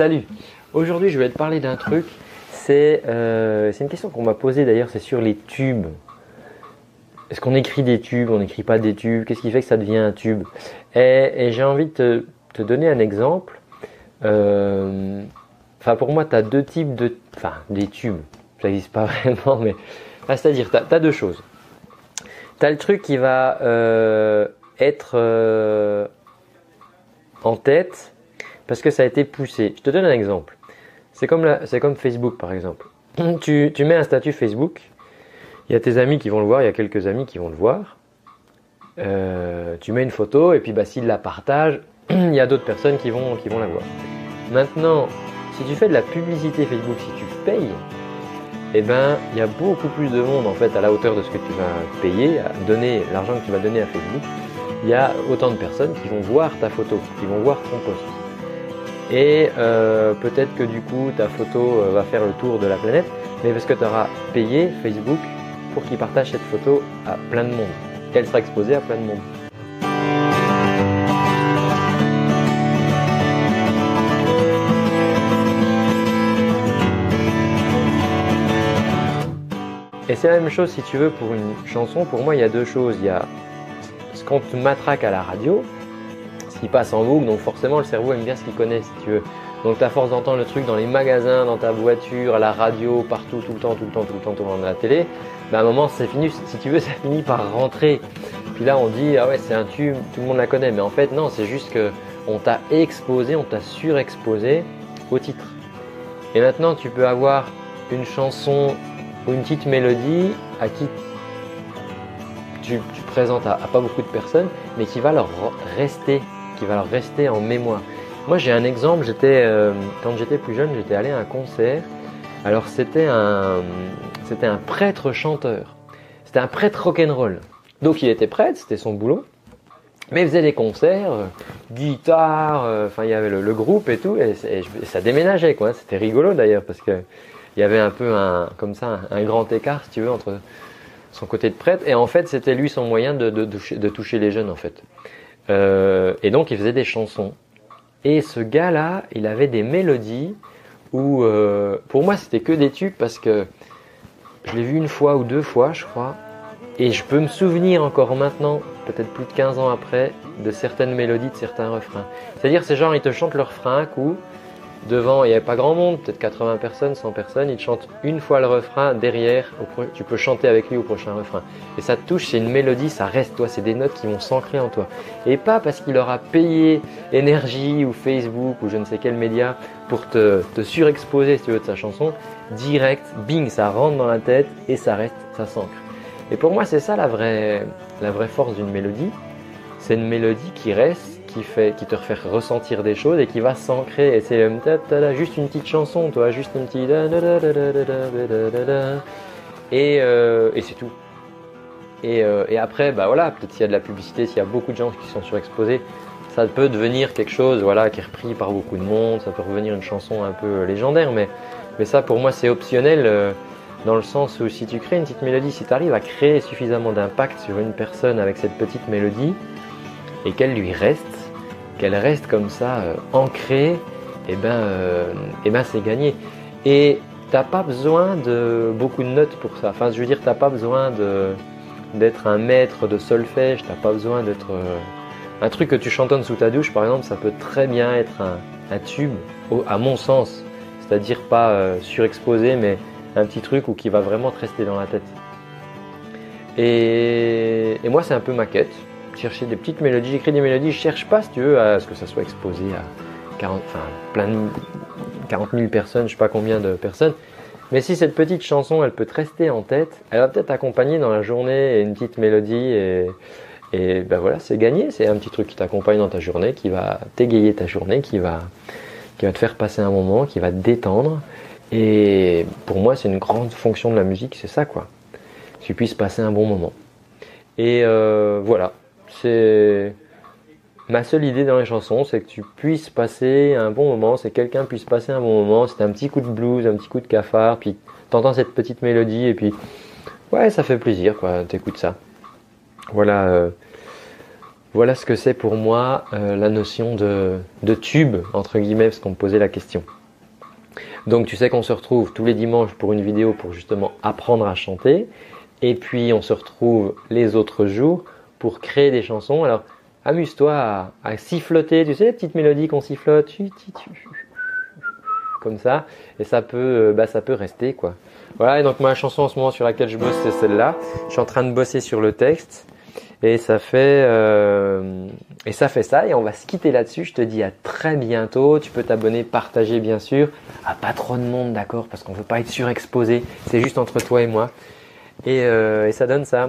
Salut Aujourd'hui je vais te parler d'un truc, c'est euh, une question qu'on m'a posée d'ailleurs, c'est sur les tubes. Est-ce qu'on écrit des tubes, on n'écrit pas des tubes? Qu'est-ce qui fait que ça devient un tube? Et, j'ai envie de te, donner un exemple. Euh, enfin pour moi tu as deux types de... Enfin des tubes, ça n'existe pas vraiment, mais... C'est-à-dire tu as, deux choses. Tu as le truc qui va euh, être en tête parce que ça a été poussé. Je te donne un exemple. C'est comme, Facebook par exemple. Tu, mets un statut Facebook, il y a tes amis qui vont le voir, il y a quelques amis qui vont le voir. Euh, tu mets une photo et puis bah, s'ils la partagent, il y a d'autres personnes qui vont, la voir. Maintenant, si tu fais de la publicité Facebook, si tu payes, eh ben, il y a beaucoup plus de monde en fait à la hauteur de ce que tu vas payer, donner l'argent que tu vas donner à Facebook. Il y a autant de personnes qui vont voir ta photo, qui vont voir ton post. Et euh, peut-être que du coup ta photo euh, va faire le tour de la planète, mais parce que tu auras payé Facebook pour qu'il partage cette photo à plein de monde. qu'elle sera exposée à plein de monde. Et c'est la même chose si tu veux pour une chanson. Pour moi, il y a deux choses. Il y a ce qu'on te matraque à la radio, qui passe en boucle, donc forcément le cerveau aime bien ce qu'il connaît si tu veux. Donc ta force d'entendre le truc dans les magasins, dans ta voiture, à la radio, partout, tout le temps, tout le temps, tout le temps, tout le temps, dans la télé, ben à un moment c'est fini, si tu veux, ça finit par rentrer. Puis là on dit ah ouais c'est un tube, tout le monde la connaît, mais en fait non, c'est juste que on t'a exposé, on t'a surexposé au titre. Et maintenant tu peux avoir une chanson ou une petite mélodie à qui tu, présentes à, pas beaucoup de personnes, mais qui va leur rester, qui va leur rester en mémoire. Moi, j'ai un exemple. J'étais euh, quand j'étais plus jeune, j'étais allé à un concert. Alors c'était un un prêtre chanteur. C'était un prêtre rock'n'roll. Donc il était prêtre, c'était son boulot. Mais il faisait des concerts, euh, guitare, euh, enfin il y avait le, groupe et tout, et, ça déménageait quoi. C'était rigolo d'ailleurs parce que il y avait un peu un, comme ça, un, grand écart, si tu veux, entre son côté de prêtre. Et en fait, c'était lui son moyen de, de, toucher, les jeunes, en fait. Euh, et donc, il faisait des chansons. Et ce gars-là, il avait des mélodies où, euh, pour moi, c'était que des tubes parce que je l'ai vu une fois ou deux fois, je crois. Et je peux me souvenir encore maintenant, peut-être plus de 15 ans après, de certaines mélodies, de certains refrains. C'est-à-dire, ces gens, ils te chantent le refrain un coup, Devant, il n'y avait pas grand monde, peut-être 80 personnes, 100 personnes. Il chante une fois le refrain, derrière, tu peux chanter avec lui au prochain refrain. Et ça te touche, c'est une mélodie, ça reste toi, c'est des notes qui vont s'ancrer en toi. Et pas parce qu'il aura payé énergie ou Facebook ou je ne sais quel média pour te, surexposer, si tu veux, de sa chanson. Direct, bing, ça rentre dans la tête et ça reste, ça s'ancre. Et pour moi, c'est ça la vraie, la vraie force d'une mélodie. C'est une mélodie qui reste qui, fait, qui te fait ressentir des choses et qui va s'ancrer. Et c'est juste une petite chanson, toi, juste un petit. Et, et c'est tout. Et, et, après, bah voilà, peut-être s'il y a de la publicité, s'il y a beaucoup de gens qui sont surexposés, ça peut devenir quelque chose voilà, qui est repris par beaucoup de monde, ça peut revenir une chanson un peu légendaire, mais, mais ça pour moi c'est optionnel dans le sens où si tu crées une petite mélodie, si tu arrives à créer suffisamment d'impact sur une personne avec cette petite mélodie et qu'elle lui reste, qu'elle reste comme ça euh, ancrée, eh ben, euh, eh ben c'est gagné. Et t'as pas besoin de beaucoup de notes pour ça. Enfin, je veux dire, t'as pas besoin d'être un maître de solfège, t'as pas besoin d'être euh, un truc que tu chantonnes sous ta douche, par exemple, ça peut très bien être un, tube, à mon sens. C'est-à-dire pas surexposé, mais un petit truc où qui va vraiment te rester dans la tête. Et moi, c'est un peu ma quête chercher des petites mélodies, j'écris des mélodies, je cherche pas, si tu veux, à ce que ça soit exposé à 40, enfin, plein de 40 000 personnes, je sais pas combien de personnes. Mais si cette petite chanson, elle peut te rester en tête, elle va peut-être accompagner dans la journée une petite mélodie et, et ben voilà, c'est gagné. C'est un petit truc qui t'accompagne dans ta journée, qui va t'égayer ta journée, qui va, qui va te faire passer un moment, qui va te détendre. Et pour moi, c'est une grande fonction de la musique, c'est ça quoi. Que tu puisses passer un bon moment. Et euh, voilà, c'est ma seule idée dans les chansons, c'est que tu puisses passer un bon moment, c'est que quelqu'un puisse passer un bon moment, c'est un petit coup de blues, un petit coup de cafard, puis t'entends cette petite mélodie et puis ouais, ça fait plaisir quoi, t'écoutes ça. Voilà, euh, Voilà ce que c'est pour moi euh, la notion de, de tube, entre guillemets, parce qu'on me posait la question. Donc tu sais qu'on se retrouve tous les dimanches pour une vidéo pour justement apprendre à chanter. Et puis on se retrouve les autres jours pour créer des chansons. Alors amuse-toi à, siffloter, tu sais, les petites mélodies qu'on sifflote, comme ça, et ça peut, euh, bah, ça peut rester quoi. Voilà, et donc ma chanson en ce moment sur laquelle je bosse, c'est celle-là. Je suis en train de bosser sur le texte. Et ça fait euh, et ça fait ça et on va se quitter là-dessus. Je te dis à très bientôt. Tu peux t'abonner, partager bien sûr. À pas trop de monde, d'accord, parce qu'on veut pas être surexposé. C'est juste entre toi et moi. Et, euh, et ça donne ça.